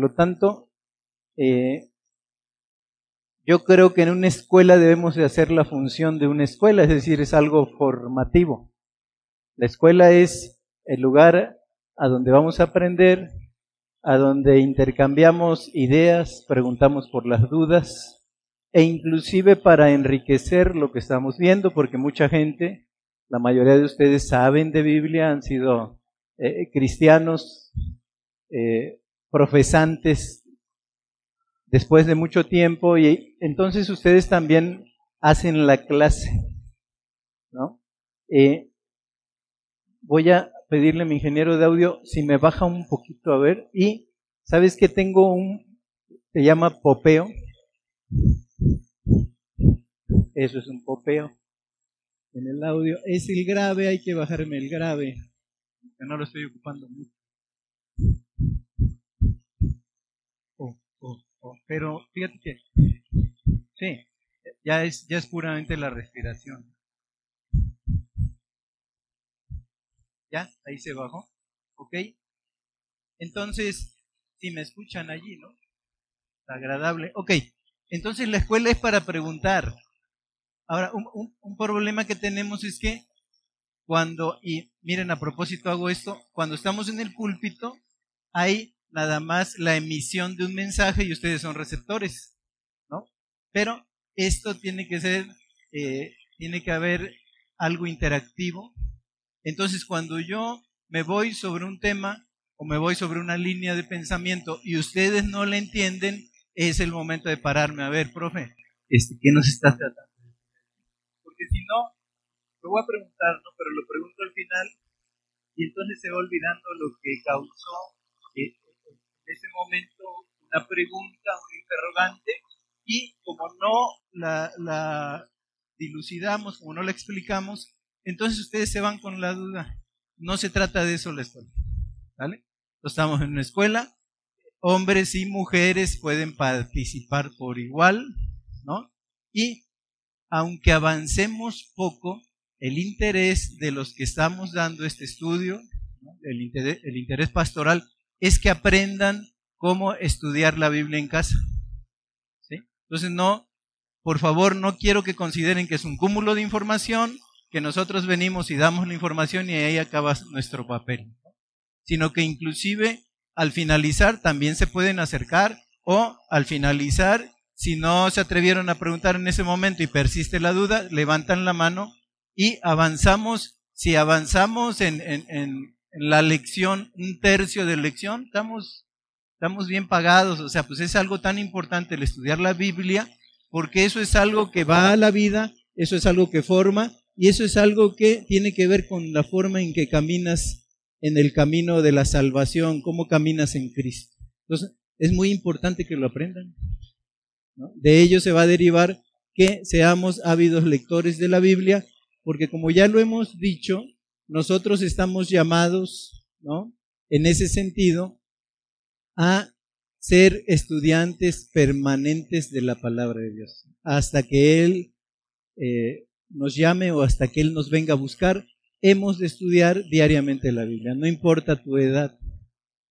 Por lo tanto, eh, yo creo que en una escuela debemos de hacer la función de una escuela, es decir, es algo formativo. La escuela es el lugar a donde vamos a aprender, a donde intercambiamos ideas, preguntamos por las dudas e inclusive para enriquecer lo que estamos viendo, porque mucha gente, la mayoría de ustedes saben de Biblia, han sido eh, cristianos, eh, profesantes después de mucho tiempo y entonces ustedes también hacen la clase, ¿no? Eh, voy a pedirle a mi ingeniero de audio si me baja un poquito a ver y sabes que tengo un se llama popeo. Eso es un popeo en el audio. Es el grave, hay que bajarme el grave, no lo estoy ocupando mucho. Pero fíjate que sí, ya es, ya es puramente la respiración. ¿Ya? Ahí se bajó. ¿Ok? Entonces, si me escuchan allí, ¿no? Agradable. Ok. Entonces la escuela es para preguntar. Ahora, un, un, problema que tenemos es que cuando, y miren, a propósito hago esto, cuando estamos en el púlpito, hay nada más la emisión de un mensaje y ustedes son receptores, ¿no? Pero esto tiene que ser, eh, tiene que haber algo interactivo entonces, cuando yo me voy sobre un tema o me voy sobre una línea de pensamiento y ustedes no la entienden, es el momento de pararme. A ver, profe, este, ¿qué nos está tratando? Porque si no, lo voy a preguntar, ¿no? pero lo pregunto al final y entonces se va olvidando lo que causó eh, ese momento una pregunta, un interrogante, y como no la, la dilucidamos, como no la explicamos, entonces ustedes se van con la duda. No se trata de eso la escuela. ¿Vale? Estamos en una escuela, hombres y mujeres pueden participar por igual, ¿no? Y aunque avancemos poco, el interés de los que estamos dando este estudio, el, interés, el interés pastoral, es que aprendan cómo estudiar la Biblia en casa. Entonces, no, por favor, no quiero que consideren que es un cúmulo de información que nosotros venimos y damos la información y ahí acaba nuestro papel, sino que inclusive al finalizar también se pueden acercar o al finalizar, si no se atrevieron a preguntar en ese momento y persiste la duda, levantan la mano y avanzamos. Si avanzamos en, la lección, un tercio de lección, estamos, estamos bien pagados. O sea, pues es algo tan importante el estudiar la Biblia, porque eso es algo que va a la vida, eso es algo que forma y eso es algo que tiene que ver con la forma en que caminas en el camino de la salvación, cómo caminas en Cristo. Entonces, es muy importante que lo aprendan. De ello se va a derivar que seamos ávidos lectores de la Biblia, porque como ya lo hemos dicho, nosotros estamos llamados, ¿no? En ese sentido, a ser estudiantes permanentes de la palabra de Dios, hasta que Él eh, nos llame o hasta que Él nos venga a buscar, hemos de estudiar diariamente la Biblia. No importa tu edad,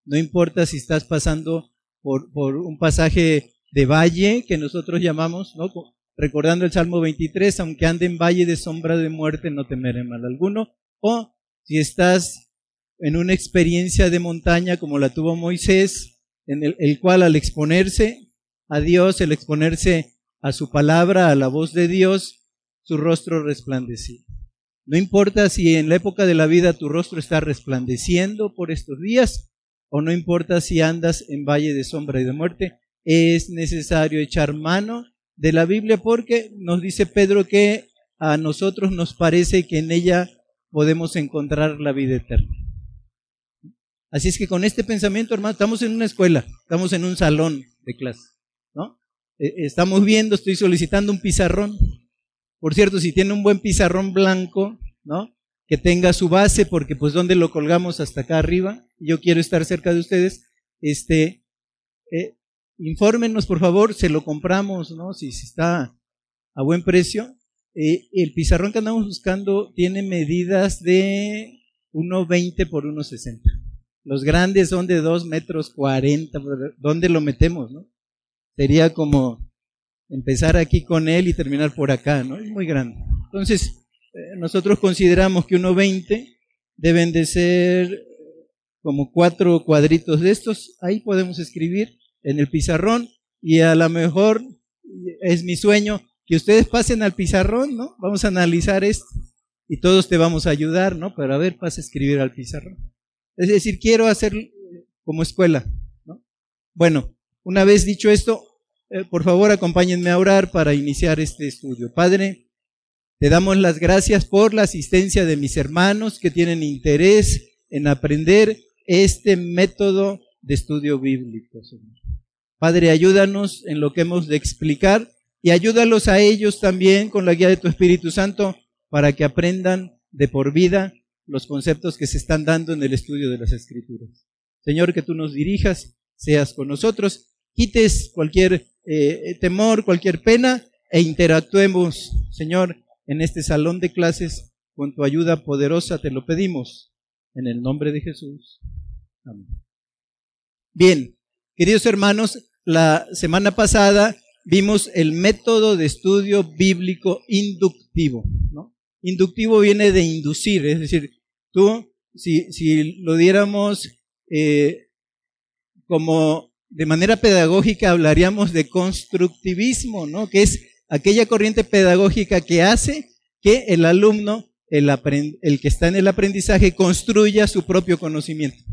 no importa si estás pasando por, por un pasaje de valle que nosotros llamamos, ¿no? recordando el Salmo 23, aunque ande en valle de sombra de muerte, no temeré mal alguno. O si estás en una experiencia de montaña como la tuvo Moisés, en el, el cual al exponerse a Dios, el exponerse a su palabra, a la voz de Dios, su rostro resplandecía. No importa si en la época de la vida tu rostro está resplandeciendo por estos días, o no importa si andas en valle de sombra y de muerte, es necesario echar mano de la Biblia porque nos dice Pedro que a nosotros nos parece que en ella podemos encontrar la vida eterna. Así es que con este pensamiento, hermano, estamos en una escuela, estamos en un salón de clase, ¿no? Eh, estamos viendo, estoy solicitando un pizarrón, por cierto, si tiene un buen pizarrón blanco, ¿no? Que tenga su base, porque pues donde lo colgamos hasta acá arriba, yo quiero estar cerca de ustedes, este, eh, infórmenos por favor, se lo compramos, ¿no? Si, está a buen precio. Eh, el pizarrón que andamos buscando tiene medidas de 1,20 por 1,60. Los grandes son de 2 metros 40. ¿Dónde lo metemos, no? Sería como empezar aquí con él y terminar por acá, ¿no? Es muy grande. Entonces, eh, nosotros consideramos que 1.20 deben de ser como cuatro cuadritos de estos. Ahí podemos escribir en el pizarrón y a lo mejor es mi sueño que ustedes pasen al pizarrón, ¿no? Vamos a analizar esto y todos te vamos a ayudar, ¿no? Pero a ver, pasa a escribir al pizarrón. Es decir, quiero hacer como escuela, ¿no? Bueno, una vez dicho esto, eh, por favor acompáñenme a orar para iniciar este estudio. Padre, te damos las gracias por la asistencia de mis hermanos que tienen interés en aprender este método de estudio bíblico, Señor. Padre, ayúdanos en lo que hemos de explicar y ayúdalos a ellos también con la guía de tu Espíritu Santo para que aprendan de por vida los conceptos que se están dando en el estudio de las Escrituras. Señor, que tú nos dirijas, seas con nosotros, quites cualquier eh, temor, cualquier pena e interactuemos, Señor, en este salón de clases con tu ayuda poderosa, te lo pedimos, en el nombre de Jesús. Amén. Bien, queridos hermanos, la semana pasada vimos el método de estudio bíblico inductivo. ¿no? Inductivo viene de inducir, es decir, tú, si, si lo diéramos eh, como de manera pedagógica, hablaríamos de constructivismo, ¿no? que es aquella corriente pedagógica que hace que el alumno, el, el que está en el aprendizaje, construya su propio conocimiento.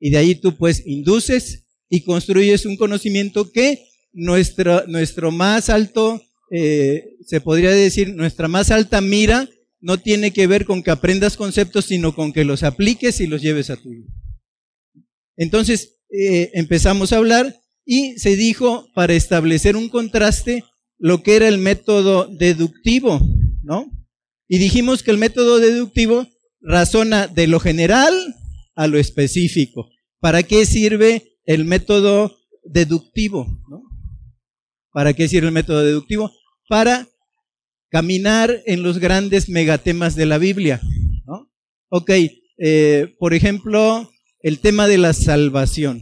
Y de ahí tú pues induces y construyes un conocimiento que nuestro, nuestro más alto, eh, se podría decir, nuestra más alta mira no tiene que ver con que aprendas conceptos, sino con que los apliques y los lleves a tu vida. Entonces eh, empezamos a hablar y se dijo para establecer un contraste lo que era el método deductivo, ¿no? Y dijimos que el método deductivo razona de lo general a lo específico. ¿Para qué sirve el método deductivo? ¿no? ¿Para qué sirve el método deductivo? Para caminar en los grandes megatemas de la Biblia. ¿no? Ok, eh, por ejemplo, el tema de la salvación.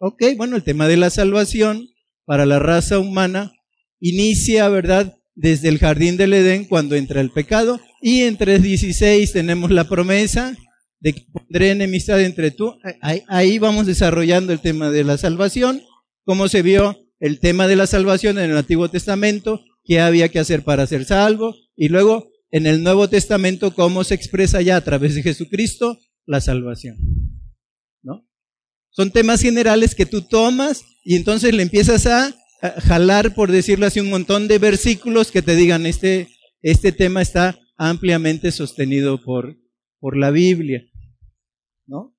Ok, bueno, el tema de la salvación para la raza humana inicia, ¿verdad? Desde el jardín del Edén cuando entra el pecado y en 3.16 tenemos la promesa de que pondré enemistad entre tú. Ahí, ahí, vamos desarrollando el tema de la salvación, cómo se vio el tema de la salvación en el Antiguo Testamento, qué había que hacer para ser salvo, y luego en el Nuevo Testamento cómo se expresa ya a través de Jesucristo la salvación. ¿No? Son temas generales que tú tomas y entonces le empiezas a, jalar, por decirlo así, un montón de versículos que te digan, este, este tema está ampliamente sostenido por, por la Biblia. ¿No?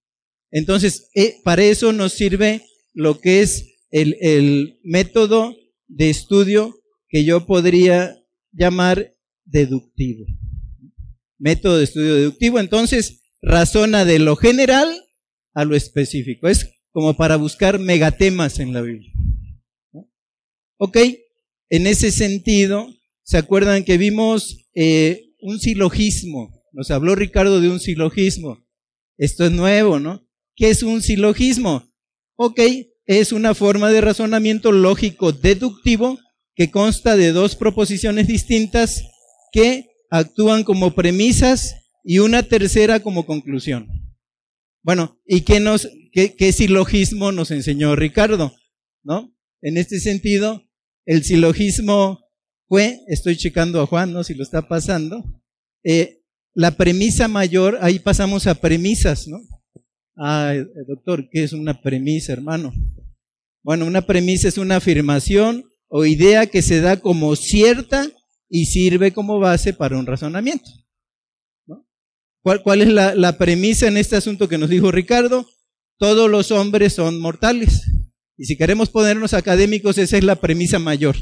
Entonces, eh, para eso nos sirve lo que es el, método de estudio que yo podría llamar deductivo. Método de estudio deductivo, entonces, razona de lo general a lo específico. Es como para buscar megatemas en la Biblia. Ok, en ese sentido, ¿se acuerdan que vimos eh, un silogismo? Nos habló Ricardo de un silogismo. Esto es nuevo, ¿no? ¿Qué es un silogismo? Ok, es una forma de razonamiento lógico deductivo que consta de dos proposiciones distintas que actúan como premisas y una tercera como conclusión. Bueno, ¿y qué, nos, qué, silogismo nos enseñó Ricardo? ¿No? En este sentido, el silogismo fue, estoy checando a Juan, ¿no? Si lo está pasando, eh, la premisa mayor, ahí pasamos a premisas, ¿no? Ah, doctor, ¿qué es una premisa, hermano? Bueno, una premisa es una afirmación o idea que se da como cierta y sirve como base para un razonamiento. ¿Cuál, ¿Cuál, es la, premisa en este asunto que nos dijo Ricardo? Todos los hombres son mortales. Y si queremos ponernos académicos, esa es la premisa mayor.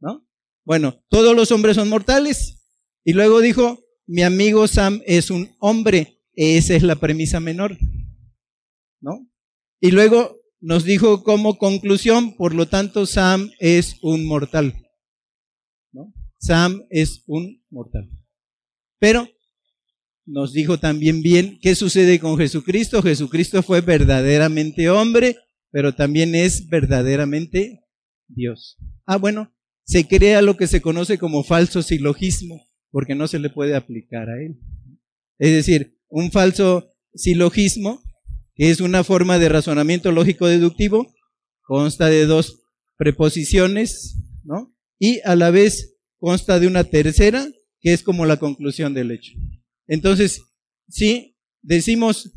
¿No? Bueno, todos los hombres son mortales. Y luego dijo, mi amigo Sam es un hombre. Esa es la premisa menor. ¿No? Y luego nos dijo como conclusión, por lo tanto, Sam es un mortal. Sam es un mortal. Pero nos dijo también bien qué sucede con Jesucristo. Jesucristo fue verdaderamente hombre, pero también es verdaderamente Dios. Ah, bueno, se crea lo que se conoce como falso silogismo, porque no se le puede aplicar a él. Es decir, un falso silogismo, es una forma de razonamiento lógico deductivo, consta de dos preposiciones, ¿no? Y a la vez consta de una tercera, que es como la conclusión del hecho. Entonces, si decimos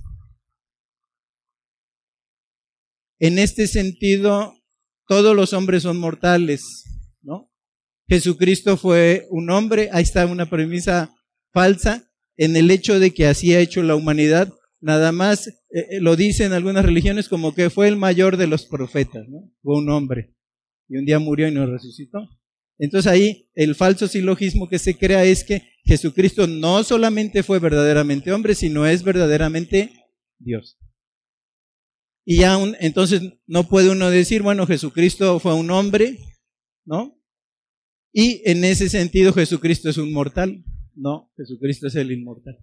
en este sentido, todos los hombres son mortales, ¿no? Jesucristo fue un hombre, ahí está una premisa falsa, en el hecho de que así ha hecho la humanidad, nada más eh, eh, lo dicen algunas religiones como que fue el mayor de los profetas, ¿no? Fue un hombre y un día murió y no resucitó. Entonces ahí el falso silogismo que se crea es que Jesucristo no solamente fue verdaderamente hombre, sino es verdaderamente Dios. Y aún, entonces no puede uno decir, bueno, Jesucristo fue un hombre, ¿no? Y en ese sentido Jesucristo es un mortal. No, Jesucristo es el inmortal.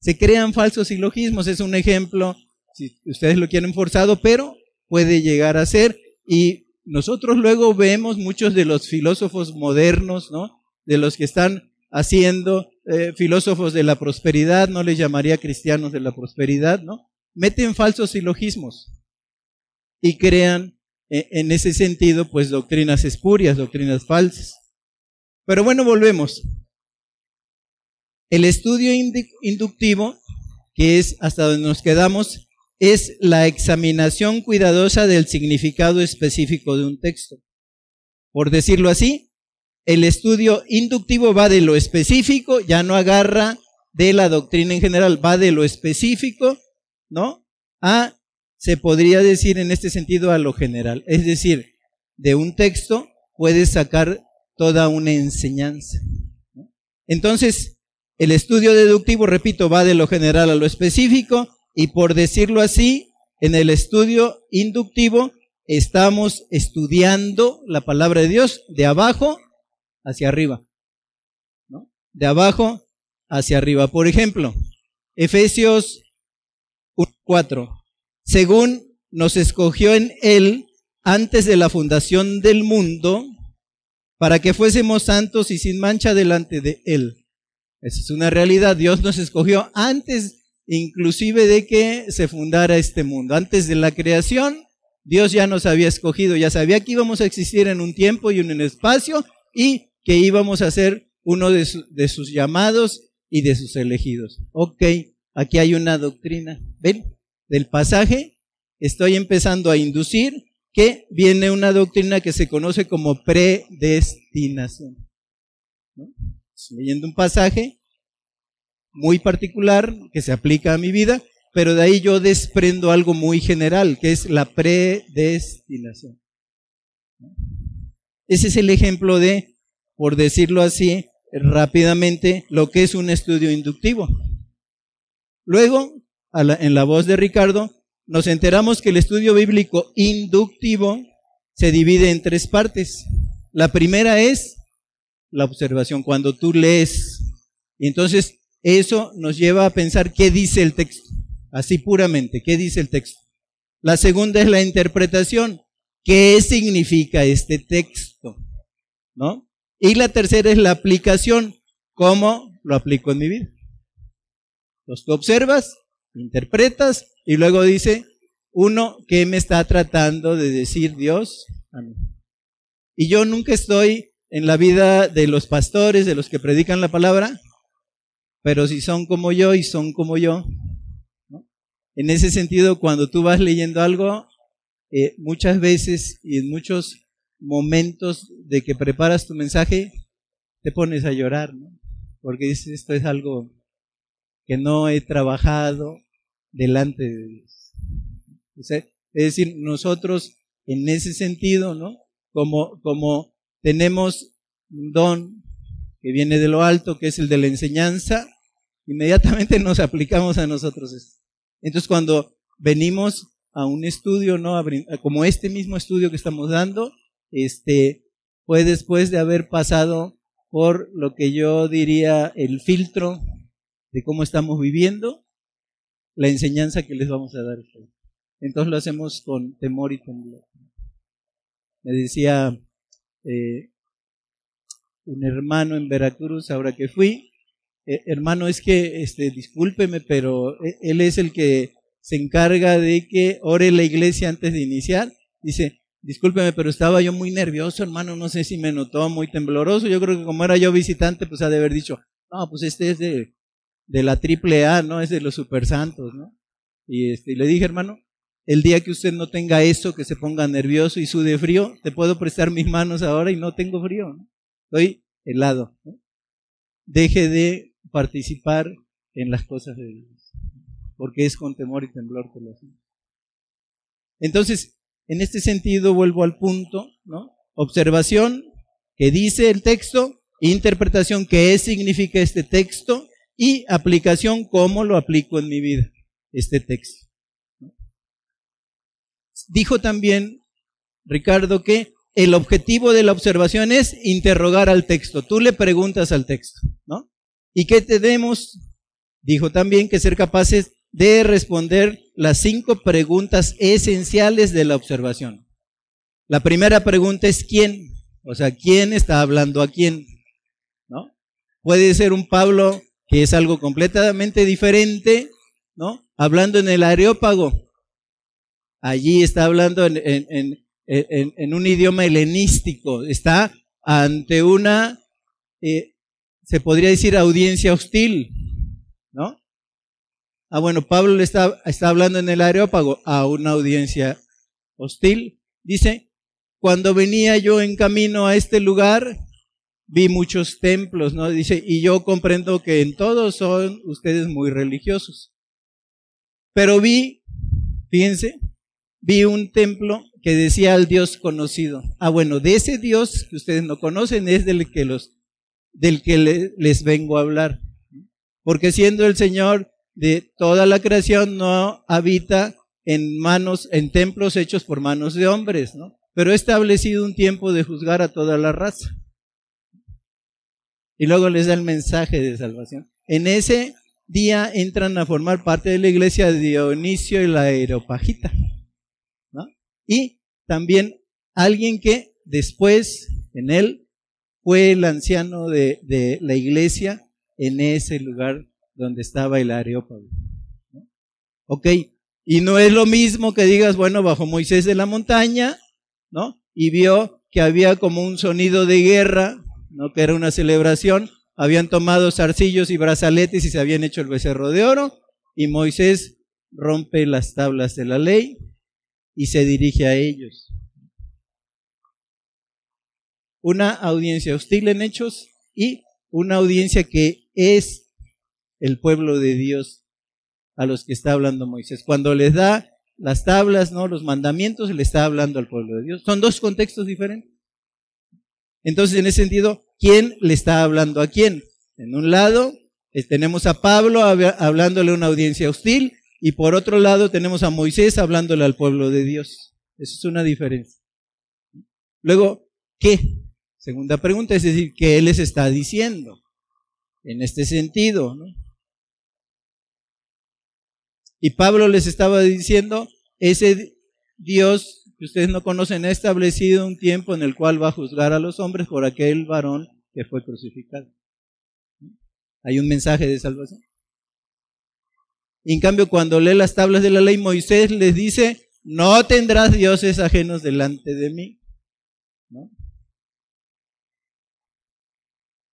Se crean falsos silogismos, es un ejemplo, si ustedes lo quieren forzado, pero puede llegar a ser. Y nosotros luego vemos muchos de los filósofos modernos, ¿no? De los que están haciendo eh, filósofos de la prosperidad, no les llamaría cristianos de la prosperidad, ¿no? Meten falsos silogismos y crean eh, en ese sentido, pues doctrinas espurias, doctrinas falsas. Pero bueno, volvemos. El estudio inductivo, que es hasta donde nos quedamos, es la examinación cuidadosa del significado específico de un texto. Por decirlo así, el estudio inductivo va de lo específico, ya no agarra de la doctrina en general, va de lo específico, ¿no? A, se podría decir en este sentido, a lo general. Es decir, de un texto puedes sacar toda una enseñanza. Entonces, el estudio deductivo, repito, va de lo general a lo específico y por decirlo así, en el estudio inductivo estamos estudiando la palabra de Dios de abajo hacia arriba. De abajo hacia arriba. Por ejemplo, Efesios 4. Según nos escogió en Él antes de la fundación del mundo, para que fuésemos santos y sin mancha delante de Él esa es una realidad. Dios nos escogió antes inclusive de que se fundara este mundo. Antes de la creación, Dios ya nos había escogido, ya sabía que íbamos a existir en un tiempo y en un espacio y que íbamos a ser uno de, de sus llamados y de sus elegidos. Ok, aquí hay una doctrina. ¿Ven? Del pasaje estoy empezando a inducir que viene una doctrina que se conoce como predestinación. Leyendo un pasaje muy particular que se aplica a mi vida, pero de ahí yo desprendo algo muy general, que es la predestinación. Ese es el ejemplo de, por decirlo así, rápidamente, lo que es un estudio inductivo. Luego, en la voz de Ricardo, nos enteramos que el estudio bíblico inductivo se divide en tres partes. La primera es la observación, cuando tú lees. Y entonces eso nos lleva a pensar qué dice el texto, así puramente, qué dice el texto. La segunda es la interpretación, qué significa este texto, ¿no? Y la tercera es la aplicación, cómo lo aplico en mi vida. Entonces tú observas, interpretas y luego dice, uno, ¿qué me está tratando de decir Dios a mí? Y yo nunca estoy en la vida de los pastores, de los que predican la palabra, pero si son como yo y son como yo, en ese sentido, cuando tú vas leyendo algo, eh, muchas veces y en muchos momentos de que preparas tu mensaje, te pones a llorar, ¿no? porque dices, esto es algo que no he trabajado delante de Dios. es decir, nosotros en ese sentido, ¿no? Como, como tenemos un don que viene de lo alto, que es el de la enseñanza, inmediatamente nos aplicamos a nosotros. Entonces cuando venimos a un estudio, ¿no? Como este mismo estudio que estamos dando, este, fue después de haber pasado por lo que yo diría el filtro de cómo estamos viviendo la enseñanza que les vamos a dar. Entonces lo hacemos con temor y temblor. Me decía eh, un hermano en Veracruz, ahora que fui, eh, hermano, es que, este, discúlpeme, pero e, él es el que se encarga de que ore la iglesia antes de iniciar. Dice, discúlpeme, pero estaba yo muy nervioso, hermano, no sé si me notó muy tembloroso. Yo creo que como era yo visitante, pues ha de haber dicho, no, pues este es de, de la triple A, ¿no? Es de los super santos, ¿no? Y este, le dije, hermano, el día que usted no tenga eso, que se ponga nervioso y sude frío, te puedo prestar mis manos ahora y no tengo frío, ¿no? Estoy helado. Deje de participar en las cosas de Dios, porque es con temor y temblor que lo hacemos. Entonces, en este sentido vuelvo al punto, ¿no? Observación, que dice el texto, interpretación, qué significa este texto, y aplicación, cómo lo aplico en mi vida, este texto. Dijo también Ricardo que el objetivo de la observación es interrogar al texto. Tú le preguntas al texto, ¿no? ¿Y qué tenemos? Dijo también que ser capaces de responder las cinco preguntas esenciales de la observación. La primera pregunta es ¿quién? O sea, ¿quién está hablando a quién? ¿No? Puede ser un Pablo que es algo completamente diferente, ¿no? Hablando en el areópago. Allí está hablando en, un idioma helenístico. Está ante una, eh, se podría decir, audiencia hostil, ¿no? Ah, bueno, Pablo le está, está hablando en el areópago a una audiencia hostil. Dice, cuando venía yo en camino a este lugar, vi muchos templos, ¿no? Dice, y yo comprendo que en todos son ustedes muy religiosos. Pero vi, fíjense, vi un templo que decía al Dios conocido. Ah, bueno, de ese Dios que ustedes no conocen es del que los, del que les vengo a hablar. Porque siendo el Señor de toda la creación, no habita en manos, en templos hechos por manos de hombres, ¿no? Pero ha establecido un tiempo de juzgar a toda la raza y luego les da el mensaje de salvación. En ese día entran a formar parte de la iglesia de Dionisio y la Aeropagita. Y también alguien que después en él fue el anciano de, la iglesia en ese lugar donde estaba el Areópago. Ok, y no es lo mismo que digas, bueno, bajo Moisés de la montaña, ¿no? Y vio que había como un sonido de guerra ¿no? que era una celebración, habían tomado zarcillos y brazaletes y se habían hecho el becerro de oro, y Moisés rompe las tablas de la ley y se dirige a ellos. Una audiencia hostil en hechos y una audiencia que es el pueblo de Dios a los que está hablando Moisés. Cuando les da las tablas, ¿no? Los mandamientos, le está hablando al pueblo de Dios. Son dos contextos diferentes. Entonces, en ese sentido, ¿quién le está hablando a quién? En un lado eh, tenemos a Pablo hablándole a una audiencia hostil y por otro lado tenemos a Moisés hablándole al pueblo de Dios. Eso es una diferencia. Luego, ¿qué? Segunda pregunta, es decir, ¿qué les está diciendo? En este sentido, ¿no? Y Pablo les estaba diciendo, ese Dios que ustedes no conocen, ha establecido un tiempo en el cual va a juzgar a los hombres por aquel varón que fue crucificado. Hay un mensaje de salvación. Y en cambio, cuando lee las tablas de la ley, Moisés les dice, no tendrás dioses ajenos delante de mí.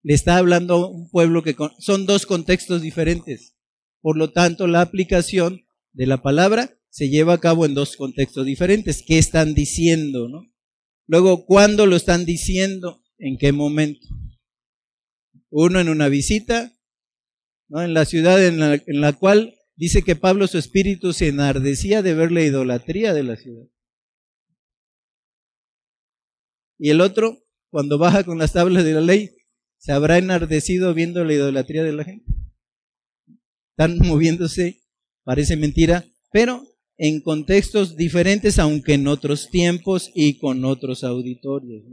Le está hablando a un pueblo que son dos contextos diferentes. Por lo tanto, la aplicación de la palabra se lleva a cabo en dos contextos diferentes. ¿Qué están diciendo? Luego, ¿cuándo lo están diciendo? ¿En qué momento? Uno en una visita, en la ciudad en la cual dice que Pablo su espíritu se enardecía de ver la idolatría de la ciudad. Y el otro, cuando baja con las tablas de la ley, se habrá enardecido viendo la idolatría de la gente. Están moviéndose, parece mentira, pero en contextos diferentes, aunque en otros tiempos y con otros auditorios.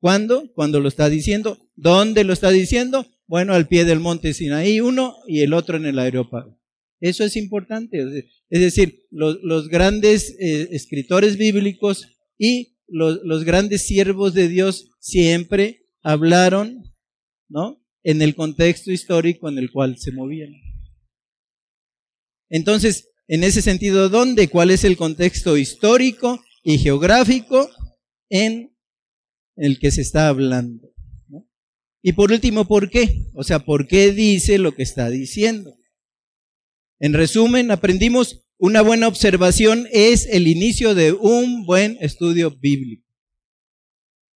¿Cuándo? Cuando lo está diciendo. ¿Dónde lo está diciendo? bueno, al pie del monte Sinaí uno y el otro en el aeropago. Eso es importante. Es decir, los, grandes eh, escritores bíblicos y los, grandes siervos de Dios siempre hablaron, ¿no? En el contexto histórico en el cual se movían. Entonces, en ese sentido, ¿dónde? ¿Cuál es el contexto histórico y geográfico en el que se está hablando? Y por último, ¿por qué? O sea, ¿por qué dice lo que está diciendo? En resumen, aprendimos una buena observación es el inicio de un buen estudio bíblico.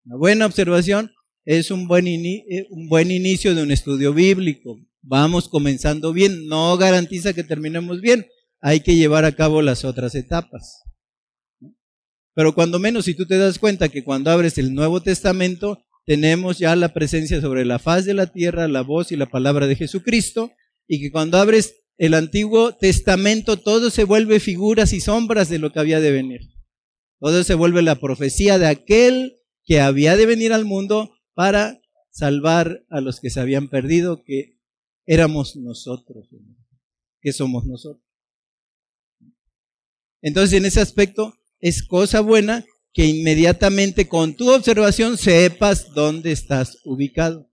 Una buena observación es un buen, eh, un buen inicio de un estudio bíblico. Vamos comenzando bien, no garantiza que terminemos bien, hay que llevar a cabo las otras etapas. Pero cuando menos, si tú te das cuenta que cuando abres el Nuevo Testamento, tenemos ya la presencia sobre la faz de la tierra, la voz y la palabra de Jesucristo, y que cuando abres el Antiguo Testamento, todo se vuelve figuras y sombras de lo que había de venir. Todo se vuelve la profecía de aquel que había de venir al mundo para salvar a los que se habían perdido, que éramos nosotros, que somos nosotros. Entonces, en ese aspecto, es cosa buena que inmediatamente con tu observación sepas dónde estás ubicado.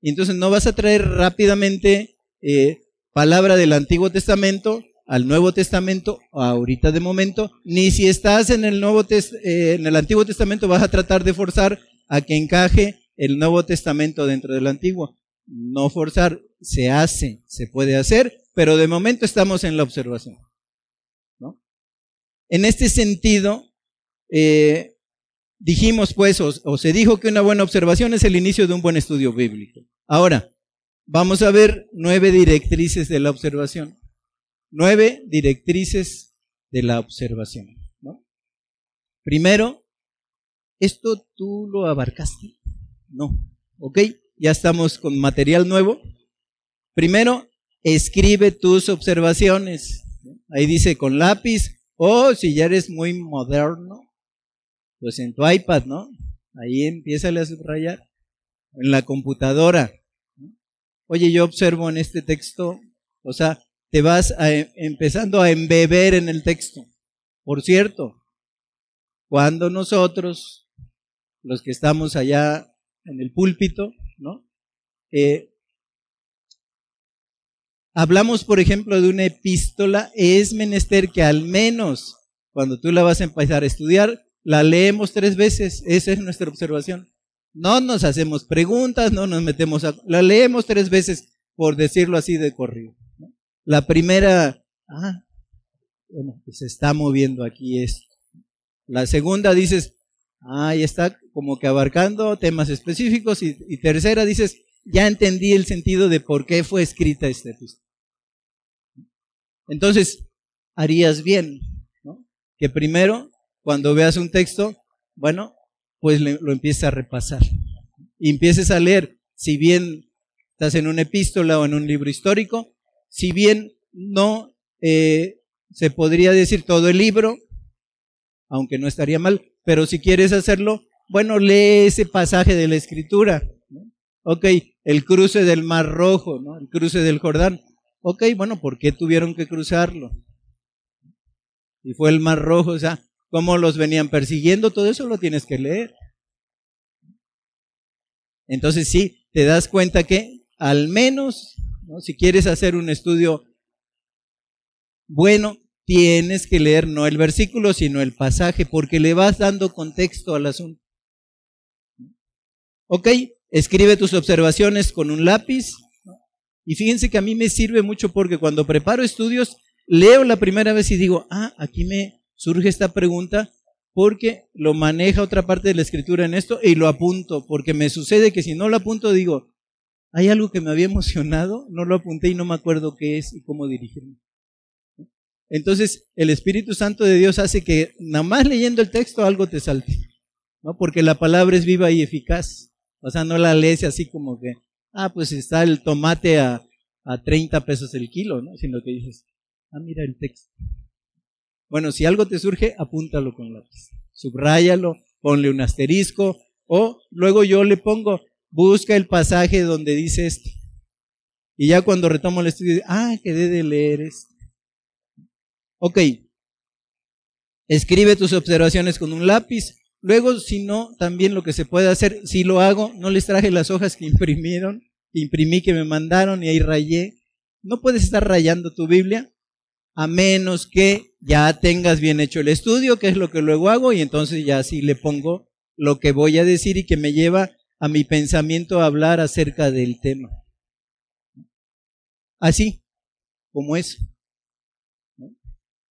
Y entonces no vas a traer rápidamente eh, palabra del Antiguo Testamento al Nuevo Testamento ahorita de momento, ni si estás en el Nuevo eh, en el Antiguo Testamento vas a tratar de forzar a que encaje el Nuevo Testamento dentro del Antiguo. No forzar, se hace, se puede hacer, pero de momento estamos en la observación. En este sentido, eh, dijimos pues, o, se dijo que una buena observación es el inicio de un buen estudio bíblico. Ahora, vamos a ver nueve directrices de la observación. Nueve directrices de la observación. Primero, ¿esto tú lo abarcaste? No. ¿Ok? Ya estamos con material nuevo. Primero, escribe tus observaciones. Ahí dice con lápiz o si ya eres muy moderno, pues en tu iPad, ¿no? Ahí empieza a subrayar. En la computadora. Oye, yo observo en este texto, o sea, te vas empezando a embeber en el texto. Por cierto, cuando nosotros, los que estamos allá en el púlpito, ¿no? Eh, hablamos, por ejemplo, de una epístola, es menester que al menos cuando tú la vas a empezar a estudiar, la leemos tres veces. Esa es nuestra observación. No nos hacemos preguntas, no nos metemos a... La leemos tres veces, por decirlo así de corrido. La primera, ah, bueno, pues se está moviendo aquí esto. La segunda dices, ah, ya está como que abarcando temas específicos. Y, tercera dices, ya entendí el sentido de por qué fue escrita esta epístola. Entonces, harías bien, ¿no? Que primero, cuando veas un texto, bueno, pues lo empieces a repasar. Y empieces a leer, si bien estás en una epístola o en un libro histórico, si bien no eh, se podría decir todo el libro, aunque no estaría mal, pero si quieres hacerlo, bueno, lee ese pasaje de la escritura. Ok, el cruce del Mar Rojo, el cruce del Jordán. Ok, bueno, ¿por qué tuvieron que cruzarlo? Y fue el Mar Rojo, o sea, cómo los venían persiguiendo, todo eso lo tienes que leer. Entonces sí, te das cuenta que al menos, si quieres hacer un estudio bueno, tienes que leer no el versículo, sino el pasaje, porque le vas dando contexto al asunto. Ok, escribe tus observaciones con un lápiz, y fíjense que a mí me sirve mucho porque cuando preparo estudios, leo la primera vez y digo, ah, aquí me surge esta pregunta porque lo maneja otra parte de la escritura en esto y lo apunto, porque me sucede que si no lo apunto digo, hay algo que me había emocionado, no lo apunté y no me acuerdo qué es y cómo dirigirme. Entonces, el Espíritu Santo de Dios hace que nada más leyendo el texto algo te salte, ¿no? Porque la palabra es viva y eficaz. O sea, no la lees así como que, ah, pues está el tomate a, a 30 pesos el kilo, ¿no? Sino que dices, ah, mira el texto. Bueno, si algo te surge, apúntalo con lápiz. Subráyalo, ponle un asterisco, o luego yo le pongo, busca el pasaje donde dice esto. Y ya cuando retomo el estudio, ah, quedé de leer esto. Ok. Escribe tus observaciones con un lápiz. Luego, si no, también lo que se puede hacer, si lo hago, no les traje las hojas que imprimieron, imprimí que me mandaron y ahí rayé. No puedes estar rayando tu Biblia a menos que ya tengas bien hecho el estudio, que es lo que luego hago, y entonces ya sí le pongo lo que voy a decir y que me lleva a mi pensamiento a hablar acerca del tema. Así, como eso.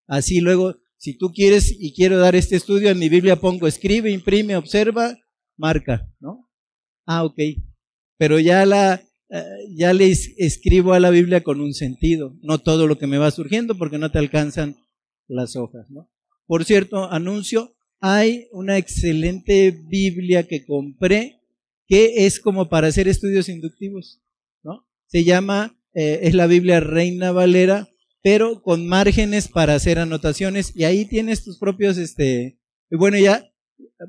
Así luego, si tú quieres y quiero dar este estudio, en mi Biblia pongo escribe, imprime, observa, marca, ¿no? Ah, ok. Pero ya la, eh, ya le escribo a la Biblia con un sentido, no todo lo que me va surgiendo porque no te alcanzan las hojas, ¿no? Por cierto, anuncio, hay una excelente Biblia que compré que es como para hacer estudios inductivos, ¿no? Se llama, eh, es la Biblia Reina Valera, pero con márgenes para hacer anotaciones y ahí tienes tus propios, este, bueno, ya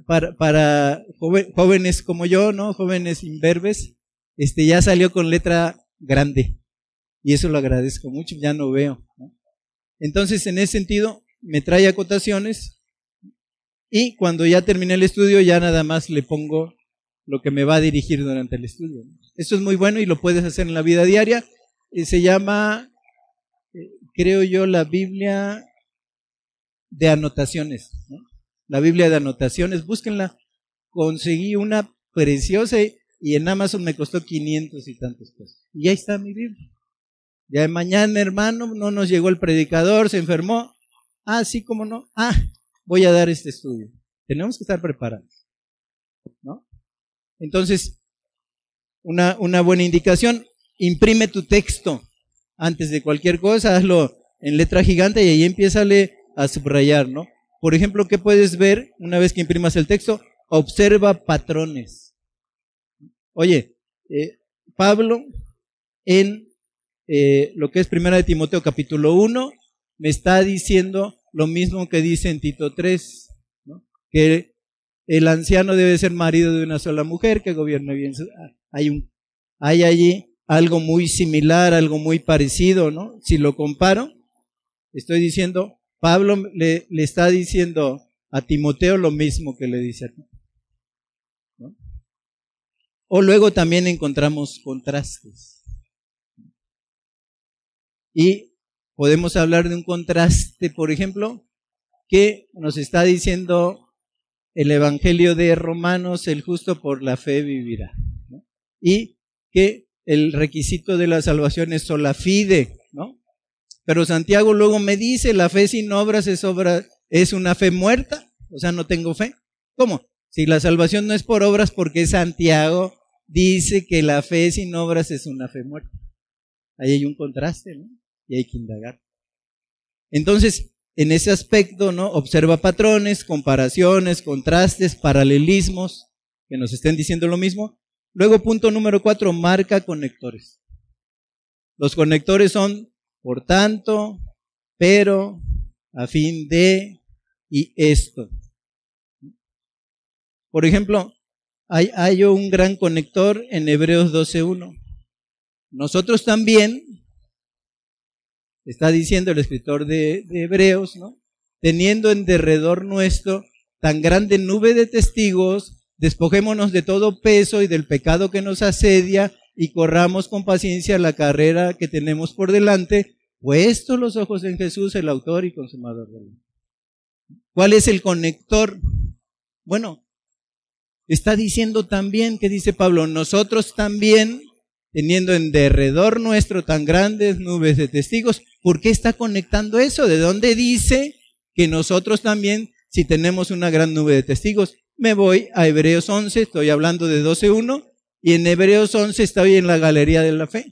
para, para jóvenes como yo, ¿no? Jóvenes imberbes, este ya salió con letra grande. Y eso lo agradezco mucho, ya no veo. Entonces, en ese sentido, me trae acotaciones y cuando ya terminé el estudio, ya nada más le pongo lo que me va a dirigir durante el estudio. Eso es muy bueno y lo puedes hacer en la vida diaria. Eh, se llama, eh, creo yo, la Biblia de anotaciones. La Biblia de anotaciones, búsquenla. Conseguí una preciosa y en Amazon me costó 500 y tantos pesos. Y ahí está mi Biblia. Ya de mañana, hermano, no nos llegó el predicador, se enfermó. Ah, sí, cómo no. Ah, voy a dar este estudio. Tenemos que estar preparados. ¿No? Entonces, una, una buena indicación, imprime tu texto antes de cualquier cosa, hazlo en letra gigante y ahí empieza a subrayar, ¿no? Por ejemplo, ¿qué puedes ver una vez que imprimas el texto? Observa patrones. Oye, eh, Pablo en eh, lo que es Primera de Timoteo capítulo 1 me está diciendo lo mismo que dice en Tito 3, que el anciano debe ser marido de una sola mujer que gobierne bien. Hay, un, hay allí algo muy similar, algo muy parecido, ¿no? Si lo comparo, estoy diciendo, Pablo le, le está diciendo a Timoteo lo mismo que le dice a ti. O luego también encontramos contrastes. Y podemos hablar de un contraste, por ejemplo, que nos está diciendo el Evangelio de Romanos, el justo por la fe vivirá. Y que el requisito de la salvación es sola fide, ¿no? Pero Santiago luego me dice, la fe sin obras es, obra, es una fe muerta, o sea, no tengo fe. ¿Cómo? Si la salvación no es por obras, porque Santiago dice que la fe sin obras es una fe muerta. Ahí hay un contraste, ¿no? Y hay que indagar. Entonces, en ese aspecto, ¿no? Observa patrones, comparaciones, contrastes, paralelismos, que nos estén diciendo lo mismo. Luego, punto número cuatro, marca conectores. Los conectores son, por tanto, pero, a fin de, y esto. Por ejemplo, hay, un gran conector en Hebreos 12.1. Nosotros también, está diciendo el escritor de, Hebreos, ¿no? Teniendo en derredor nuestro tan grande nube de testigos, despojémonos de todo peso y del pecado que nos asedia y corramos con paciencia la carrera que tenemos por delante, puestos los ojos en Jesús, el autor y consumador de la ¿Cuál es el conector? Bueno, está diciendo también, que dice Pablo, nosotros también, teniendo en derredor nuestro tan grandes nubes de testigos, ¿por qué está conectando eso? ¿De dónde dice que nosotros también, si tenemos una gran nube de testigos? Me voy a Hebreos 11, estoy hablando de 12.1, y en Hebreos 11 estoy en la galería de la fe.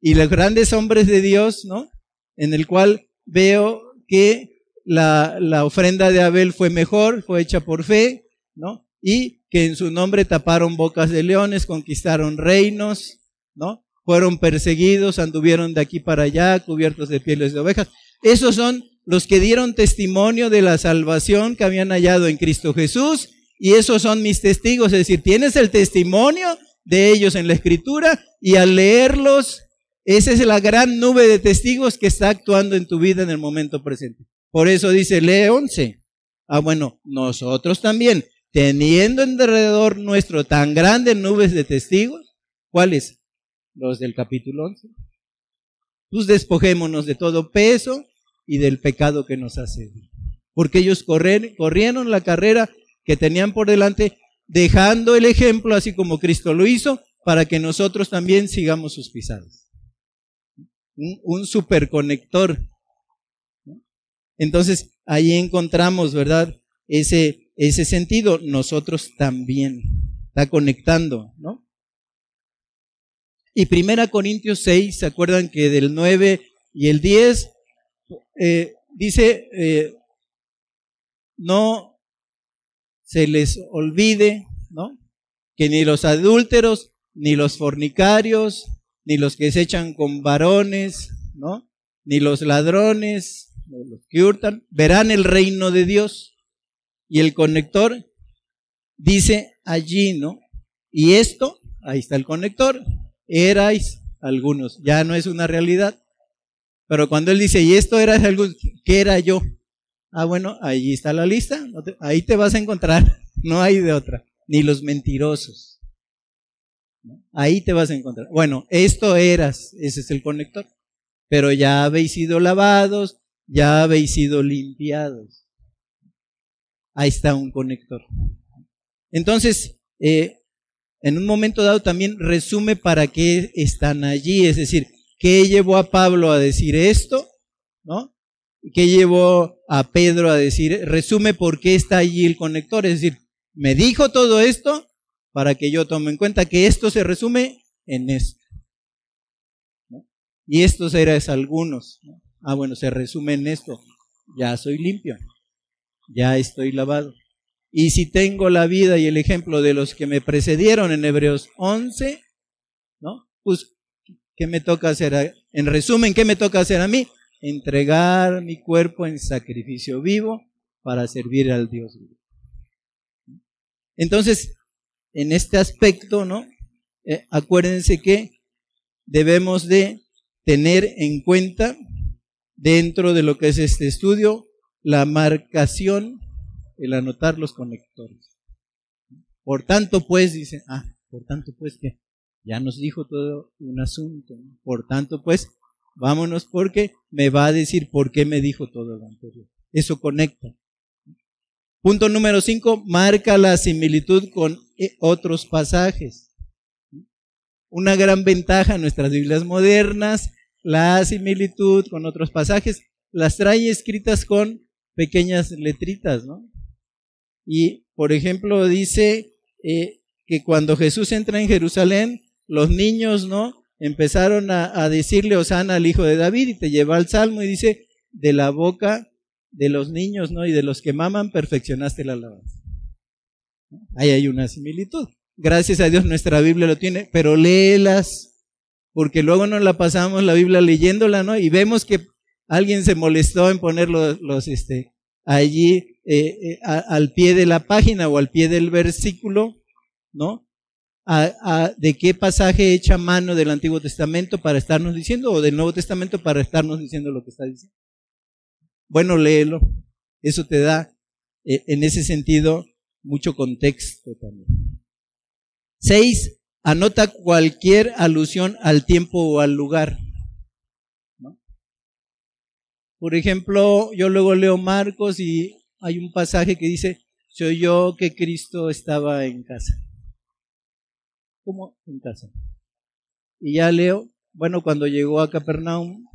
Y los grandes hombres de Dios, ¿no? En el cual veo que la, la ofrenda de Abel fue mejor, fue hecha por fe, ¿no? y que en su nombre taparon bocas de leones, conquistaron reinos, ¿no? Fueron perseguidos, anduvieron de aquí para allá, cubiertos de pieles de ovejas. Esos son los que dieron testimonio de la salvación que habían hallado en Cristo Jesús, y esos son mis testigos, es decir, tienes el testimonio de ellos en la escritura, y al leerlos Esa es la gran nube de testigos que está actuando en tu vida en el momento presente. Por eso dice, lee 11. Ah, bueno, nosotros también, teniendo alrededor nuestro tan grandes nubes de testigos, ¿cuáles? Los del capítulo 11. Pues despojémonos de todo peso y del pecado que nos hace. Porque ellos corrieron la carrera que tenían por delante, dejando el ejemplo, así como Cristo lo hizo, para que nosotros también sigamos sus pisadas. Un, superconector. Entonces, ahí encontramos, ¿verdad? Ese, ese sentido. Nosotros también. Está conectando, ¿no? Y Primera Corintios 6, ¿se acuerdan que del 9 y el 10 eh, dice, eh, no se les olvide, ¿no? Que ni los adúlteros, ni los fornicarios, ni los que se echan con varones, ¿no? Ni los ladrones, los que hurtan, verán el reino de Dios. Y el conector dice allí, ¿no? Y esto, ahí está el conector, erais algunos. Ya no es una realidad. Pero cuando él dice, y esto era algunos, ¿qué era yo? Ah, bueno, ahí está la lista. Ahí te vas a encontrar. No hay de otra. Ni los mentirosos. Ahí te vas a encontrar. Bueno, esto eras. Ese es el conector. Pero ya habéis sido lavados, ya habéis sido limpiados. Ahí está un conector. Entonces, eh, en un momento dado también resume para qué están allí, es decir, qué llevó a Pablo a decir esto, ¿no? ¿Qué llevó a Pedro a decir, resume por qué está allí el conector? Es decir, me dijo todo esto para que yo tome en cuenta que esto se resume en esto. Y estos eran algunos. Ah, bueno, se resume en esto. Ya soy limpio. Ya estoy lavado. Y si tengo la vida y el ejemplo de los que me precedieron en Hebreos 11, ¿no? Pues, ¿qué me toca hacer? En resumen, ¿qué me toca hacer a mí? Entregar mi cuerpo en sacrificio vivo para servir al Dios vivo. Entonces, en este aspecto, ¿no? Eh, acuérdense que debemos de tener en cuenta dentro de lo que es este estudio la marcación el anotar los conectores. Por tanto, pues, dice, ah, por tanto, pues, que ya nos dijo todo un asunto. Por tanto, pues, vámonos porque me va a decir por qué me dijo todo lo anterior. Eso conecta. Punto número cinco, marca la similitud con eh, otros pasajes. Una gran ventaja en nuestras Biblias modernas, la similitud con otros pasajes, las trae escritas con pequeñas letritas, ¿no? Y, por ejemplo, dice eh, que cuando Jesús entra en Jerusalén, los niños, ¿no? Empezaron a, decirle Osana al hijo de David y te lleva al salmo y dice, de la boca de los niños, ¿no? Y de los que maman, perfeccionaste la alabanza. Ahí hay una similitud. Gracias a Dios nuestra Biblia lo tiene, pero léelas, porque luego nos la pasamos la Biblia leyéndola, ¿no? Y vemos que alguien se molestó en poner los, los este, allí eh, eh, al pie de la página o al pie del versículo, ¿no? de qué pasaje echa mano del Antiguo Testamento para estarnos diciendo o del Nuevo Testamento para estarnos diciendo lo que está diciendo. Bueno, léelo. Eso te da, eh, en ese sentido, mucho contexto también. Seis, anota cualquier alusión al tiempo o al lugar. Por ejemplo, yo luego leo Marcos y hay un pasaje que dice, soy yo que Cristo estaba en casa. ¿Cómo en casa? Y ya leo, bueno, cuando llegó a Capernaum,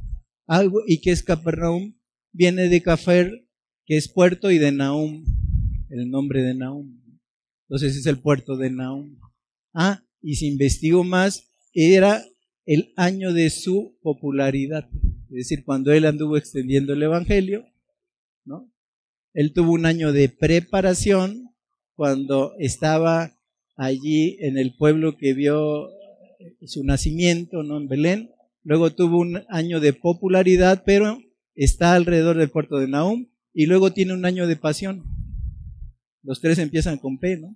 algo, ¿y qué es Capernaum? Viene de Cafer, que es puerto, y de Naum, el nombre de Naum. Entonces es el puerto de Naum. Ah, y si investigo más, era el año de su popularidad. Es decir, cuando él anduvo extendiendo el Evangelio, ¿no? Él tuvo un año de preparación cuando estaba allí en el pueblo que vio su nacimiento, ¿no? En Belén. Luego tuvo un año de popularidad, pero está alrededor del puerto de Nahum. Y luego tiene un año de pasión. Los tres empiezan con P, ¿no?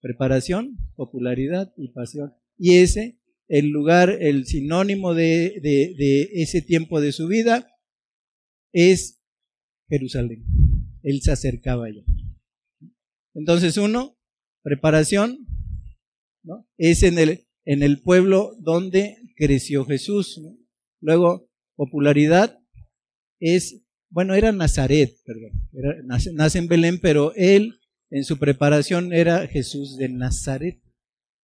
Preparación, popularidad y pasión. Y ese el lugar, el sinónimo de, de ese tiempo de su vida es Jerusalén. Él se acercaba allá. Entonces, uno, preparación, ¿no? Es en el, en el pueblo donde creció Jesús. Luego, popularidad es, bueno, era Nazaret, perdón, nace, en Belén, pero él en su preparación era Jesús de Nazaret.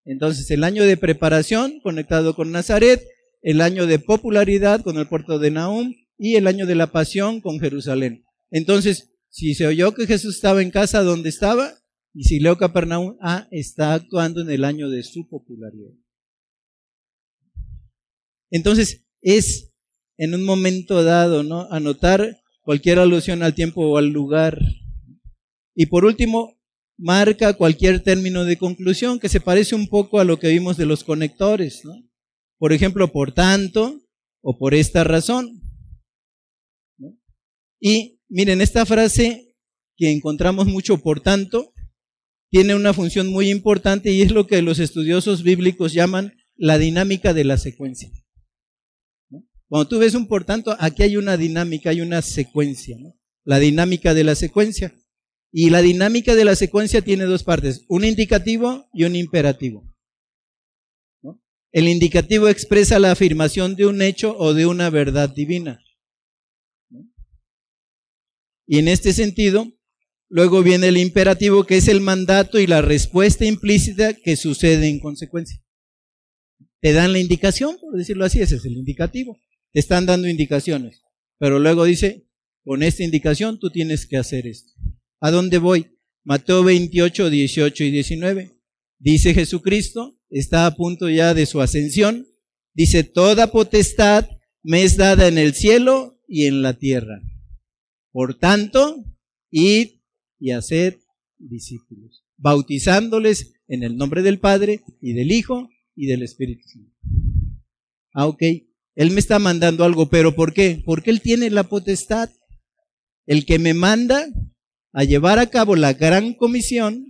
Entonces, el año de preparación conectado con Nazaret, el año de popularidad con el puerto de Nahum y el año de la pasión con Jerusalén. Entonces, si se oyó que Jesús estaba en casa donde estaba, y si leo Capernaum, ah, está actuando en el año de su popularidad. Entonces, es en un momento dado, ¿no? Anotar cualquier alusión al tiempo o al lugar. Y por último, marca cualquier término de conclusión que se parece un poco a lo que vimos de los conectores. Por ejemplo, por tanto o por esta razón. Y miren, esta frase que encontramos mucho por tanto, tiene una función muy importante y es lo que los estudiosos bíblicos llaman la dinámica de la secuencia. Cuando tú ves un por tanto, aquí hay una dinámica, hay una secuencia, la dinámica de la secuencia. Y la dinámica de la secuencia tiene dos partes, un indicativo y un imperativo. El indicativo expresa la afirmación de un hecho o de una verdad divina. Y en este sentido, Luego viene el imperativo, que es el mandato y la respuesta implícita que sucede en consecuencia. Te dan la indicación, por decirlo así, ese es el indicativo. Te están dando indicaciones. Pero luego dice, con esta indicación tú tienes que hacer esto. ¿A dónde voy? Mateo 28, 18 y 19. Dice Jesucristo, está a punto ya de su ascensión. Dice, toda potestad me es dada en el cielo y en la tierra. Por tanto, id y hacer discípulos, bautizándoles en el nombre del Padre y del Hijo y del Espíritu Santo. Ah, ok. Él me está mandando algo, pero ¿por qué? Porque Él tiene la potestad. El que me manda a llevar a cabo la gran comisión,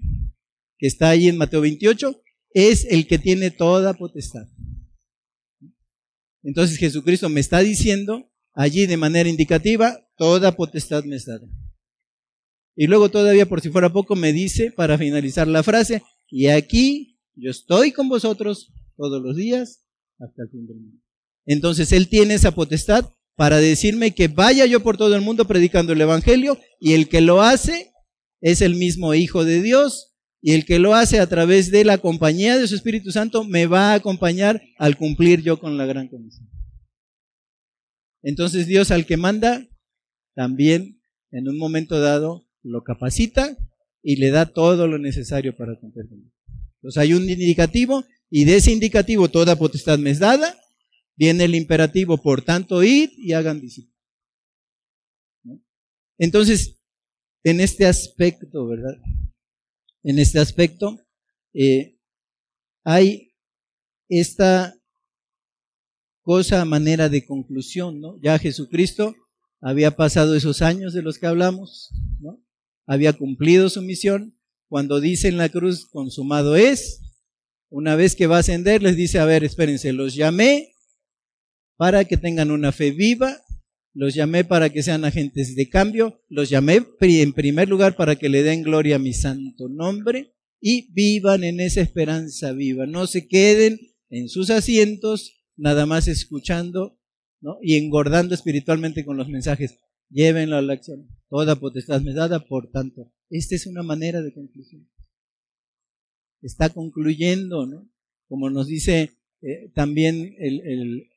que está ahí en Mateo 28, es el que tiene toda potestad. Entonces Jesucristo me está diciendo allí de manera indicativa, toda potestad me está dando. Y luego todavía, por si fuera poco, me dice, para finalizar la frase, y aquí yo estoy con vosotros todos los días hasta el fin del mundo. Entonces Él tiene esa potestad para decirme que vaya yo por todo el mundo predicando el Evangelio, y el que lo hace es el mismo Hijo de Dios, y el que lo hace a través de la compañía de su Espíritu Santo me va a acompañar al cumplir yo con la gran comisión. Entonces Dios al que manda, también en un momento dado lo capacita y le da todo lo necesario para cumplir Entonces hay un indicativo y de ese indicativo toda potestad me es dada. Viene el imperativo, por tanto, id y hagan discípulos. Entonces, en este aspecto, ¿verdad? En este aspecto, eh, hay esta cosa, manera de conclusión, ¿no? Ya Jesucristo había pasado esos años de los que hablamos, ¿no? había cumplido su misión. Cuando dice en la cruz, consumado es, una vez que va a ascender, les dice, a ver, espérense, los llamé para que tengan una fe viva, los llamé para que sean agentes de cambio, los llamé en primer lugar para que le den gloria a mi santo nombre y vivan en esa esperanza viva, no se queden en sus asientos nada más escuchando ¿no? y engordando espiritualmente con los mensajes llévenlo a la acción. Toda potestad me dada, por tanto. Esta es una manera de conclusión. Está concluyendo, ¿no? Como nos dice eh, también el, el,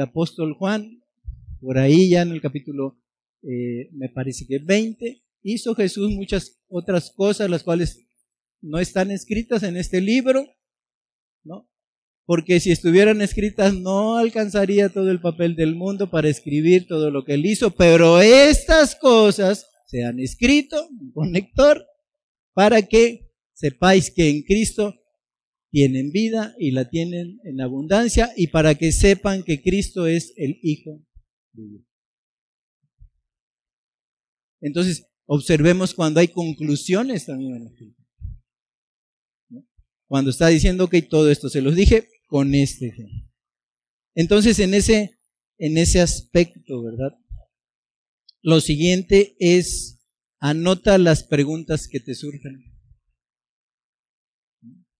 apóstol Juan, por ahí ya en el capítulo, eh, me parece que 20, hizo Jesús muchas otras cosas, las cuales no están escritas en este libro, ¿no? porque si estuvieran escritas no alcanzaría todo el papel del mundo para escribir todo lo que él hizo, pero estas cosas se han escrito, un conector, para que sepáis que en Cristo tienen vida y la tienen en abundancia y para que sepan que Cristo es el Hijo de Dios. Entonces, observemos cuando hay conclusiones también en la Cuando está diciendo que todo esto se los dije, con este fin. Entonces, en ese, en ese aspecto, ¿verdad? Lo siguiente es, anota las preguntas que te surgen.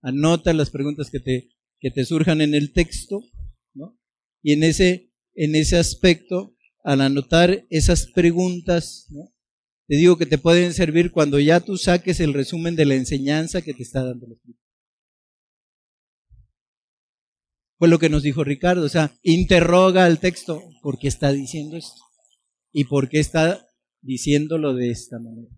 Anota las preguntas que te, que te surjan en el texto, ¿no? Y en ese, en ese aspecto, al anotar esas preguntas, ¿no? te digo que te pueden servir cuando ya tú saques el resumen de la enseñanza que te está dando el Espíritu. Fue lo que nos dijo Ricardo, o sea, interroga al texto, ¿por qué está diciendo esto? ¿Y por qué está diciéndolo de esta manera?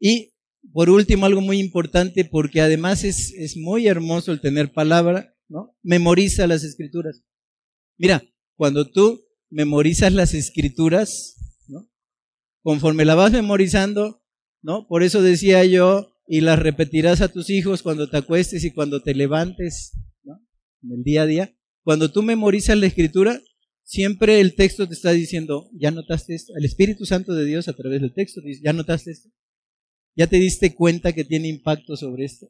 Y por último, algo muy importante, porque además es, es muy hermoso el tener palabra, ¿no? Memoriza las escrituras. Mira, cuando tú memorizas las escrituras, ¿no? Conforme la vas memorizando, ¿no? Por eso decía yo, y las repetirás a tus hijos cuando te acuestes y cuando te levantes, en el día a día, cuando tú memorizas la escritura, siempre el texto te está diciendo, ya notaste esto, el Espíritu Santo de Dios a través del texto dice, ya notaste esto, ya te diste cuenta que tiene impacto sobre esto,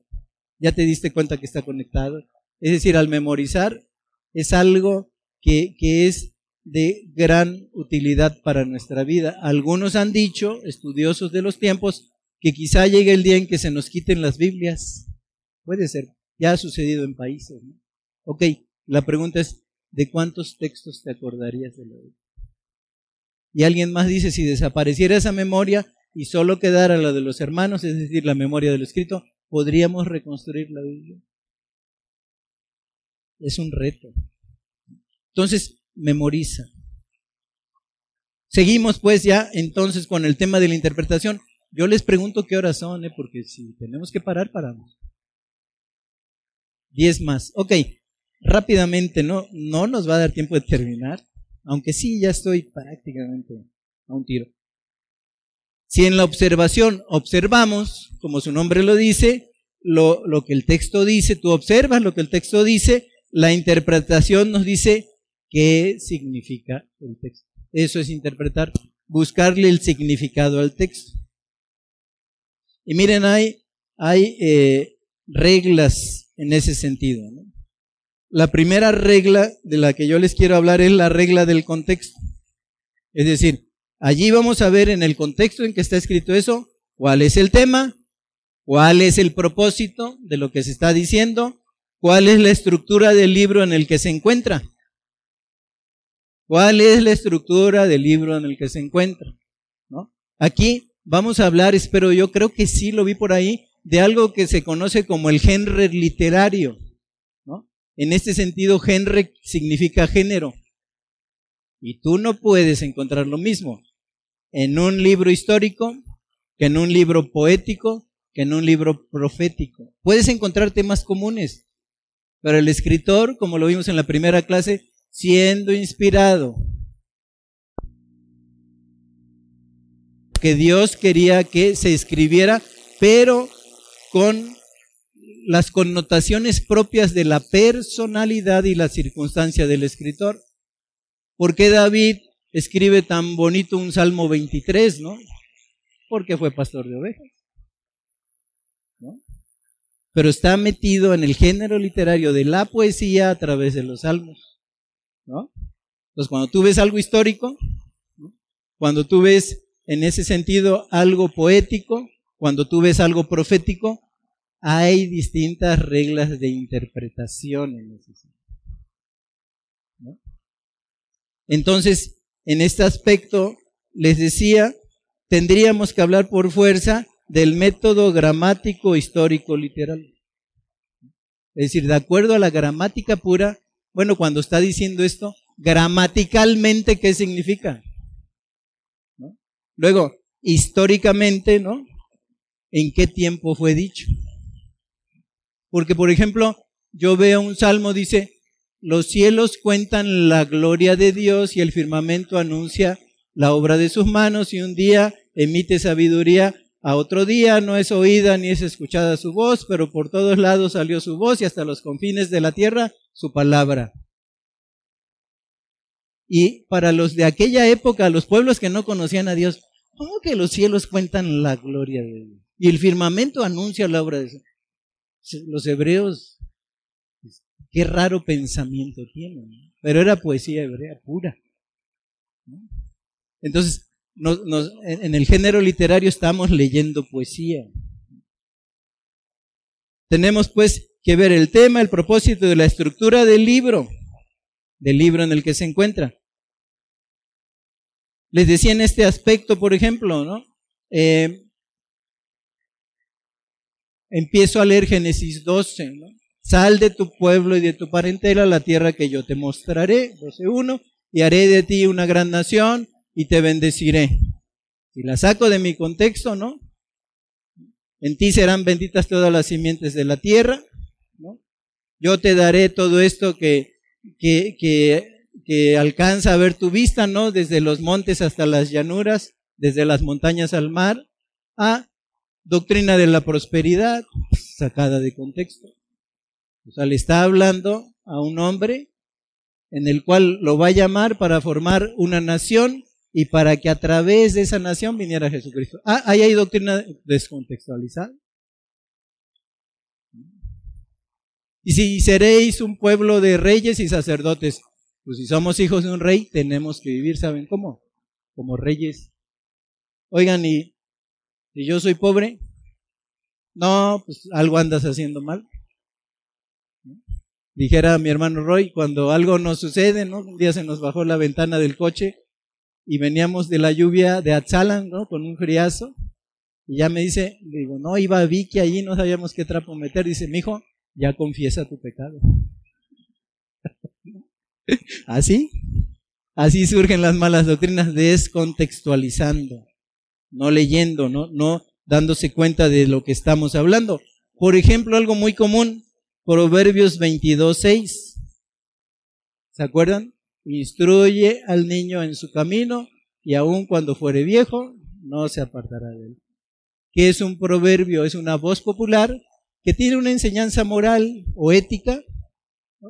ya te diste cuenta que está conectado. Es decir, al memorizar es algo que, que es de gran utilidad para nuestra vida. Algunos han dicho, estudiosos de los tiempos, que quizá llegue el día en que se nos quiten las Biblias. Puede ser, ya ha sucedido en países. ¿no? Ok, la pregunta es, ¿de cuántos textos te acordarías de la Biblia? Y alguien más dice, si desapareciera esa memoria y solo quedara la de los hermanos, es decir, la memoria de lo escrito, ¿podríamos reconstruir la Biblia? Es un reto. Entonces, memoriza. Seguimos pues ya entonces con el tema de la interpretación. Yo les pregunto qué horas son, ¿eh? porque si tenemos que parar, paramos. Diez más. Ok, rápidamente, no, no nos va a dar tiempo de terminar, aunque sí, ya estoy prácticamente a un tiro. Si en la observación observamos, como su nombre lo dice, lo, que el texto dice, tú observas lo que el texto dice, la interpretación nos dice qué significa el texto. Eso es interpretar, buscarle el significado al texto. Y miren, hay, hay eh, reglas en ese sentido. La primera regla de la que yo les quiero hablar es la regla del contexto. Es decir, allí vamos a ver en el contexto en que está escrito eso, cuál es el tema, cuál es el propósito de lo que se está diciendo, cuál es la estructura del libro en el que se encuentra. ¿Cuál es la estructura del libro en el que se encuentra? Aquí vamos a hablar, espero yo, creo que sí lo vi por ahí, de algo que se conoce como el género literario. En este sentido, genre significa género. Y tú no puedes encontrar lo mismo en un libro histórico que en un libro poético que en un libro profético. Puedes encontrar temas comunes, pero el escritor, como lo vimos en la primera clase, siendo inspirado, que Dios quería que se escribiera, pero con las connotaciones propias de la personalidad y la circunstancia del escritor. ¿Por qué David escribe tan bonito un Salmo 23, no? Porque fue pastor de ovejas. ¿no? Pero está metido en el género literario de la poesía a través de los salmos. ¿no? Entonces, cuando tú ves algo histórico, cuando tú ves en ese sentido algo poético, cuando tú ves algo profético, hay distintas reglas de interpretación en ese sentido. Entonces, en este aspecto, les decía, tendríamos que hablar por fuerza del método gramático histórico literal. Es decir, de acuerdo a la gramática pura, bueno, cuando está diciendo esto, gramaticalmente, ¿qué significa? Luego, históricamente, ¿no? ¿En qué tiempo fue dicho? Porque, por ejemplo, yo veo un salmo, dice, los cielos cuentan la gloria de Dios y el firmamento anuncia la obra de sus manos y un día emite sabiduría, a otro día no es oída ni es escuchada su voz, pero por todos lados salió su voz y hasta los confines de la tierra su palabra. Y para los de aquella época, los pueblos que no conocían a Dios, ¿cómo que los cielos cuentan la gloria de Dios? Y el firmamento anuncia la obra de Dios los hebreos qué raro pensamiento tiene. Pero era poesía hebrea pura. Entonces, en el género literario estamos leyendo poesía. Tenemos pues que ver el tema, el propósito de la estructura del libro, del libro en el que se encuentra. Les decía en este aspecto, por ejemplo, ¿no? Eh, empiezo a leer Génesis 12, ¿no? Sal de tu pueblo y de tu parentela a la tierra que yo te mostraré, 12.1, y haré de ti una gran nación y te bendeciré. Y la saco de mi contexto, ¿no? En ti serán benditas todas las simientes de la tierra, ¿no? Yo te daré todo esto que, que, que, que alcanza a ver tu vista, ¿no? Desde los montes hasta las llanuras, desde las montañas al mar, a doctrina de la prosperidad, sacada de contexto. O sea, le está hablando a un hombre en el cual lo va a llamar para formar una nación y para que a través de esa nación viniera Jesucristo. Ah, ahí hay doctrina descontextualizada. Y si seréis un pueblo de reyes y sacerdotes, pues si somos hijos de un rey, tenemos que vivir, ¿saben cómo? Como reyes. Oigan, y si yo soy pobre, no, pues algo andas haciendo mal. Dijera mi hermano Roy, cuando algo nos sucede, ¿no? Un día se nos bajó la ventana del coche y veníamos de la lluvia de Atzalan, ¿no? Con un friazo. Y ya me dice, digo, no, iba Vicky allí, no sabíamos qué trapo meter. Dice, mi hijo, ya confiesa tu pecado. Así, así surgen las malas doctrinas, descontextualizando, no leyendo, no, no dándose cuenta de lo que estamos hablando. Por ejemplo, algo muy común, Proverbios 22.6. ¿Se acuerdan? Instruye al niño en su camino y aun cuando fuere viejo, no se apartará de él. ¿Qué es un proverbio? Es una voz popular que tiene una enseñanza moral o ética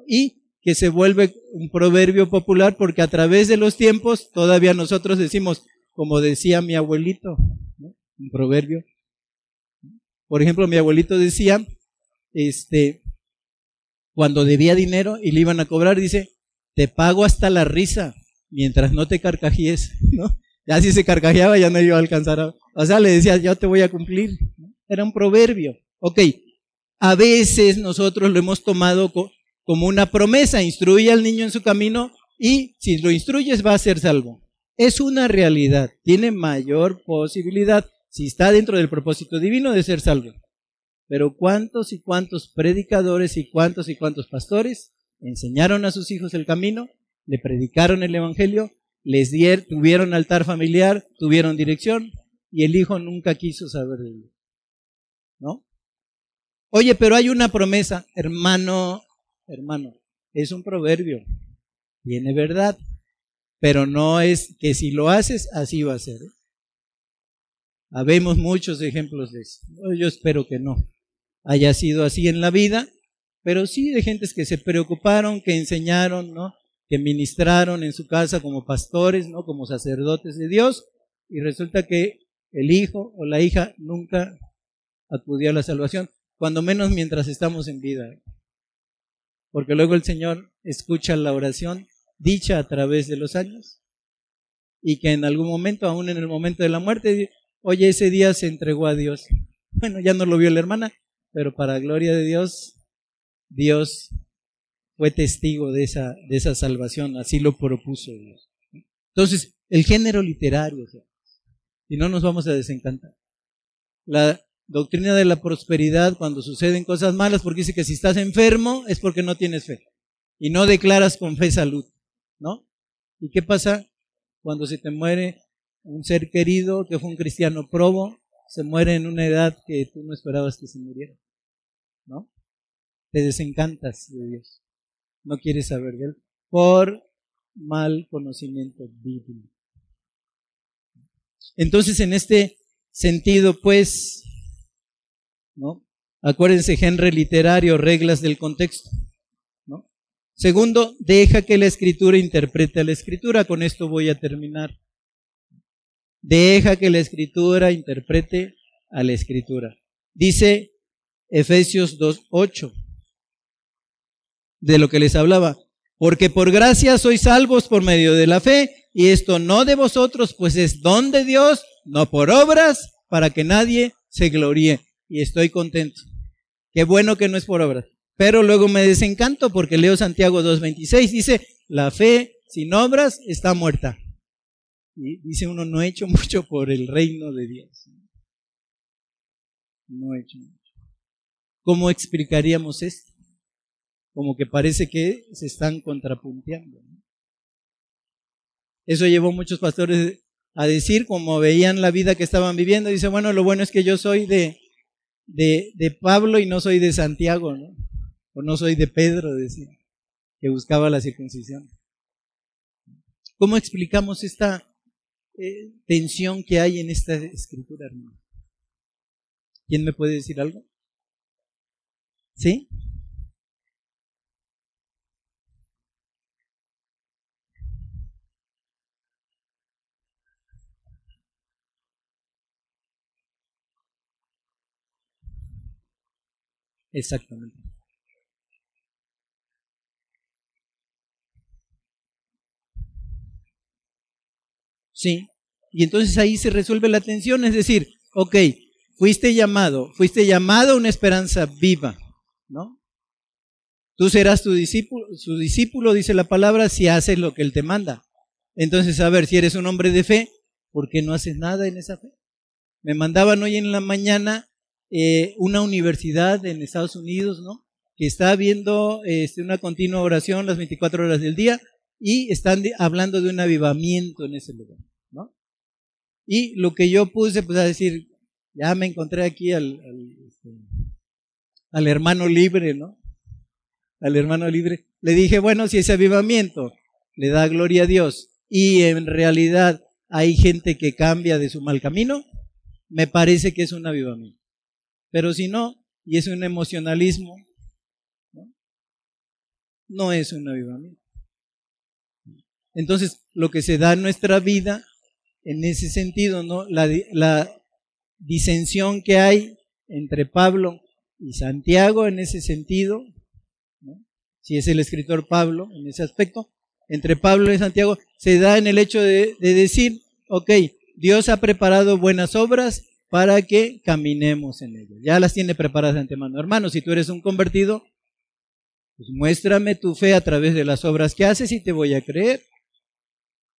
y que se vuelve un proverbio popular porque a través de los tiempos todavía nosotros decimos, como decía mi abuelito, un proverbio. Por ejemplo, mi abuelito decía, este, cuando debía dinero y le iban a cobrar, dice, te pago hasta la risa mientras no te carcajíes, ¿no? Ya si se carcajeaba ya no iba a alcanzar a... O sea, le decía, yo te voy a cumplir. Era un proverbio. Ok, a veces nosotros lo hemos tomado como una promesa, instruye al niño en su camino y si lo instruyes va a ser salvo. Es una realidad, tiene mayor posibilidad, si está dentro del propósito divino, de ser salvo. Pero ¿cuántos y cuántos predicadores y cuántos y cuántos pastores enseñaron a sus hijos el camino, le predicaron el Evangelio, les dieron, tuvieron altar familiar, tuvieron dirección y el hijo nunca quiso saber de Dios? ¿No? Oye, pero hay una promesa, hermano, hermano, es un proverbio, tiene verdad, pero no es que si lo haces, así va a ser. ¿eh? Habemos muchos ejemplos de eso. Yo espero que no haya sido así en la vida, pero sí de gentes que se preocuparon, que enseñaron, ¿no? Que ministraron en su casa como pastores, ¿no? Como sacerdotes de Dios, y resulta que el hijo o la hija nunca acudió a la salvación, cuando menos mientras estamos en vida. Porque luego el Señor escucha la oración dicha a través de los años y que en algún momento, aún en el momento de la muerte, oye, ese día se entregó a Dios. Bueno, ya no lo vio la hermana, pero para gloria de Dios, Dios fue testigo de esa, de esa salvación, así lo propuso Dios. Entonces, el género literario, si no nos vamos a desencantar. La doctrina de la prosperidad cuando suceden cosas malas, porque dice que si estás enfermo es porque no tienes fe y no declaras con fe salud, ¿no? ¿Y qué pasa cuando se te muere un ser querido que fue un cristiano probo, se muere en una edad que tú no esperabas que se muriera? Te desencantas de Dios. No quieres saber de Él por mal conocimiento bíblico. Entonces, en este sentido, pues, ¿no? Acuérdense, género literario, reglas del contexto. ¿no? Segundo, deja que la escritura interprete a la escritura. Con esto voy a terminar. Deja que la escritura interprete a la escritura. Dice Efesios 2.8. de lo que les hablaba. Porque por gracia sois salvos por medio de la fe, y esto no de vosotros, pues es don de Dios, no por obras, para que nadie se gloríe. Y estoy contento. Qué bueno que no es por obras. Pero luego me desencanto porque leo Santiago 2.26, dice, la fe sin obras está muerta. Y dice uno, no he hecho mucho por el reino de Dios. No he hecho mucho. ¿Cómo explicaríamos esto? Como que parece que se están contrapunteando. Eso llevó muchos pastores a decir, como veían la vida que estaban viviendo, dice, bueno, lo bueno es que yo soy de, de, de Pablo y no soy de Santiago, ¿no? O no soy de Pedro, decía, que buscaba la circuncisión. ¿Cómo explicamos esta eh, tensión que hay en esta escritura, hermano? ¿Quién me puede decir algo? ¿Sí? Exactamente. Sí. Y entonces ahí se resuelve la tensión, es decir, ok, fuiste llamado, fuiste llamado a una esperanza viva, ¿no? Tú serás tu discípulo, su discípulo, dice la palabra, si haces lo que Él te manda. Entonces, a ver, si eres un hombre de fe, ¿por qué no haces nada en esa fe? Me mandaban hoy en la mañana eh, una universidad en Estados Unidos, ¿no? Que está viendo este, una continua oración las 24 horas del día y están hablando de un avivamiento en ese lugar, ¿no? Y lo que yo puse, pues a decir, ya me encontré aquí al, al, este, al hermano libre, ¿no? Al hermano libre. Le dije, bueno, si ese avivamiento le da gloria a Dios y en realidad hay gente que cambia de su mal camino, me parece que es un avivamiento. Pero si no, y es un emocionalismo, no, es un avivamiento. Entonces, lo que se da en nuestra vida, en ese sentido, ¿no? La, la disensión que hay entre Pablo y Santiago en ese sentido, si es el escritor Pablo en ese aspecto, entre Pablo y Santiago, se da en el hecho de, de decir, ok, Dios ha preparado buenas obras para que caminemos en ellas. Ya las tiene preparadas de antemano. Hermano, si tú eres un convertido, pues muéstrame tu fe a través de las obras que haces y te voy a creer.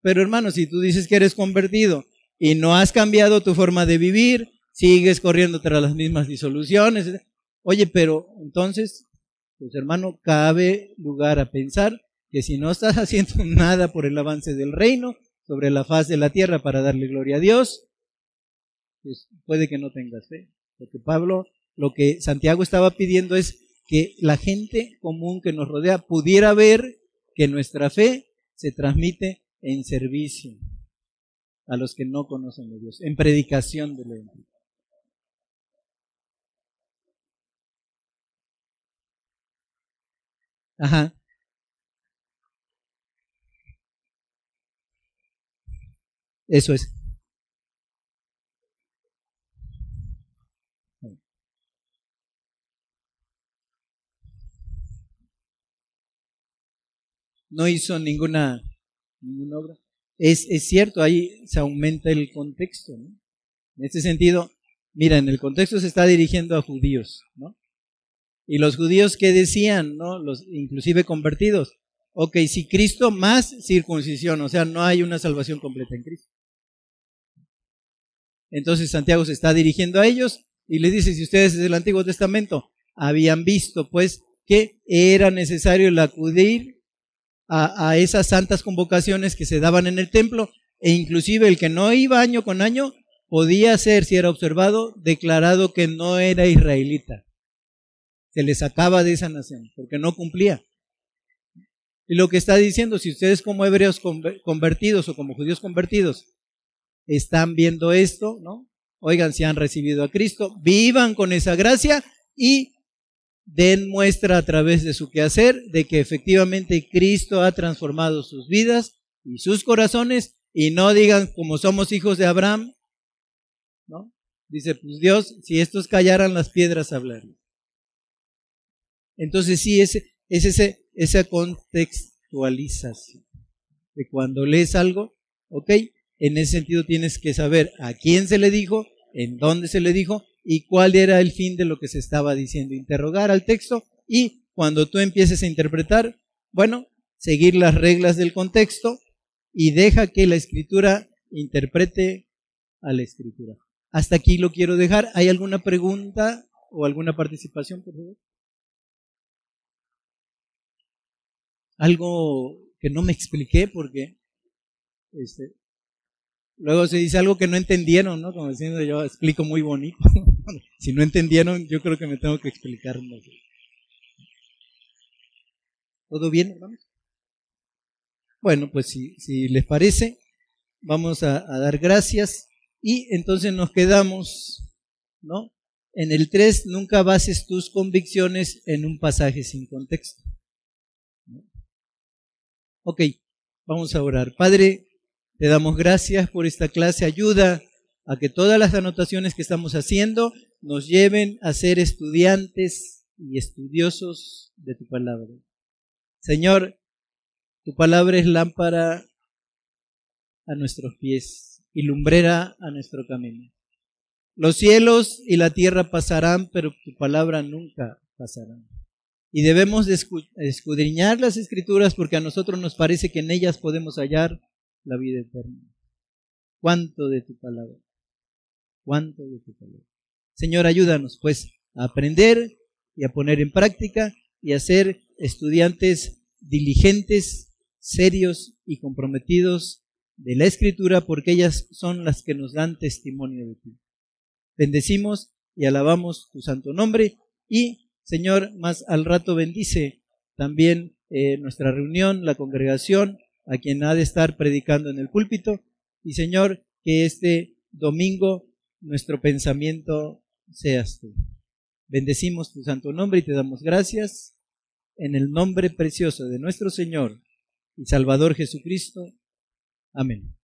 Pero hermano, si tú dices que eres convertido y no has cambiado tu forma de vivir, sigues corriendo tras las mismas disoluciones, oye, pero entonces, pues hermano, cabe lugar a pensar que si no estás haciendo nada por el avance del reino sobre la faz de la tierra para darle gloria a Dios, pues puede que no tengas fe. Porque Pablo, lo que Santiago estaba pidiendo es que la gente común que nos rodea pudiera ver que nuestra fe se transmite en servicio a los que no conocen a Dios, en predicación del Evangelio. Ajá. Eso es. No hizo ninguna, ninguna obra. Es, es, cierto, ahí se aumenta el contexto. En este sentido, mira, en el contexto se está dirigiendo a judíos, ¿no? Y los judíos que decían, ¿no? Los inclusive convertidos. Ok, si Cristo más circuncisión, o sea, no hay una salvación completa en Cristo. Entonces Santiago se está dirigiendo a ellos y les dice, si ustedes desde el Antiguo Testamento habían visto, pues, que era necesario el acudir a, esas santas convocaciones que se daban en el templo e inclusive el que no iba año con año podía ser, si era observado, declarado que no era israelita. Se le sacaba de esa nación porque no cumplía. Y lo que está diciendo, si ustedes como hebreos convertidos o como judíos convertidos están viendo esto, ¿no? Oigan, si han recibido a Cristo, vivan con esa gracia y den muestra a través de su quehacer de que efectivamente Cristo ha transformado sus vidas y sus corazones y no digan como somos hijos de Abraham, ¿no? Dice, pues Dios, si estos callaran las piedras hablarían. Entonces sí, es, es ese, esa contextualización. De cuando lees algo, ok, en ese sentido tienes que saber a quién se le dijo, en dónde se le dijo y cuál era el fin de lo que se estaba diciendo. Interrogar al texto y cuando tú empieces a interpretar, bueno, seguir las reglas del contexto y deja que la escritura interprete a la escritura. Hasta aquí lo quiero dejar. ¿Hay alguna pregunta o alguna participación, por favor? Algo que no me expliqué porque este, luego se dice algo que no entendieron, ¿no? Como diciendo yo explico muy bonito. si no entendieron, yo creo que me tengo que explicar. ¿Todo bien, hermanos? Bueno, pues si, si les parece, vamos a, dar gracias. Y entonces nos quedamos, ¿no? En el 3, nunca bases tus convicciones en un pasaje sin contexto. Ok, vamos a orar. Padre, te damos gracias por esta clase. Ayuda a que todas las anotaciones que estamos haciendo nos lleven a ser estudiantes y estudiosos de tu palabra. Señor, tu palabra es lámpara a nuestros pies y lumbrera a nuestro camino. Los cielos y la tierra pasarán, pero tu palabra nunca pasará. Y debemos escudriñar las escrituras porque a nosotros nos parece que en ellas podemos hallar la vida eterna. ¿Cuánto de tu palabra? ¿Cuánto de tu palabra? Señor, ayúdanos pues a aprender y a poner en práctica y a ser estudiantes diligentes, serios y comprometidos de la Escritura porque ellas son las que nos dan testimonio de ti. Bendecimos y alabamos tu santo nombre y, Señor, más al rato bendice también eh, nuestra reunión, la congregación, a quien ha de estar predicando en el púlpito y, Señor, que este domingo nuestro pensamiento seas tú. Bendecimos tu santo nombre y te damos gracias en el nombre precioso de nuestro Señor y Salvador Jesucristo. Amén.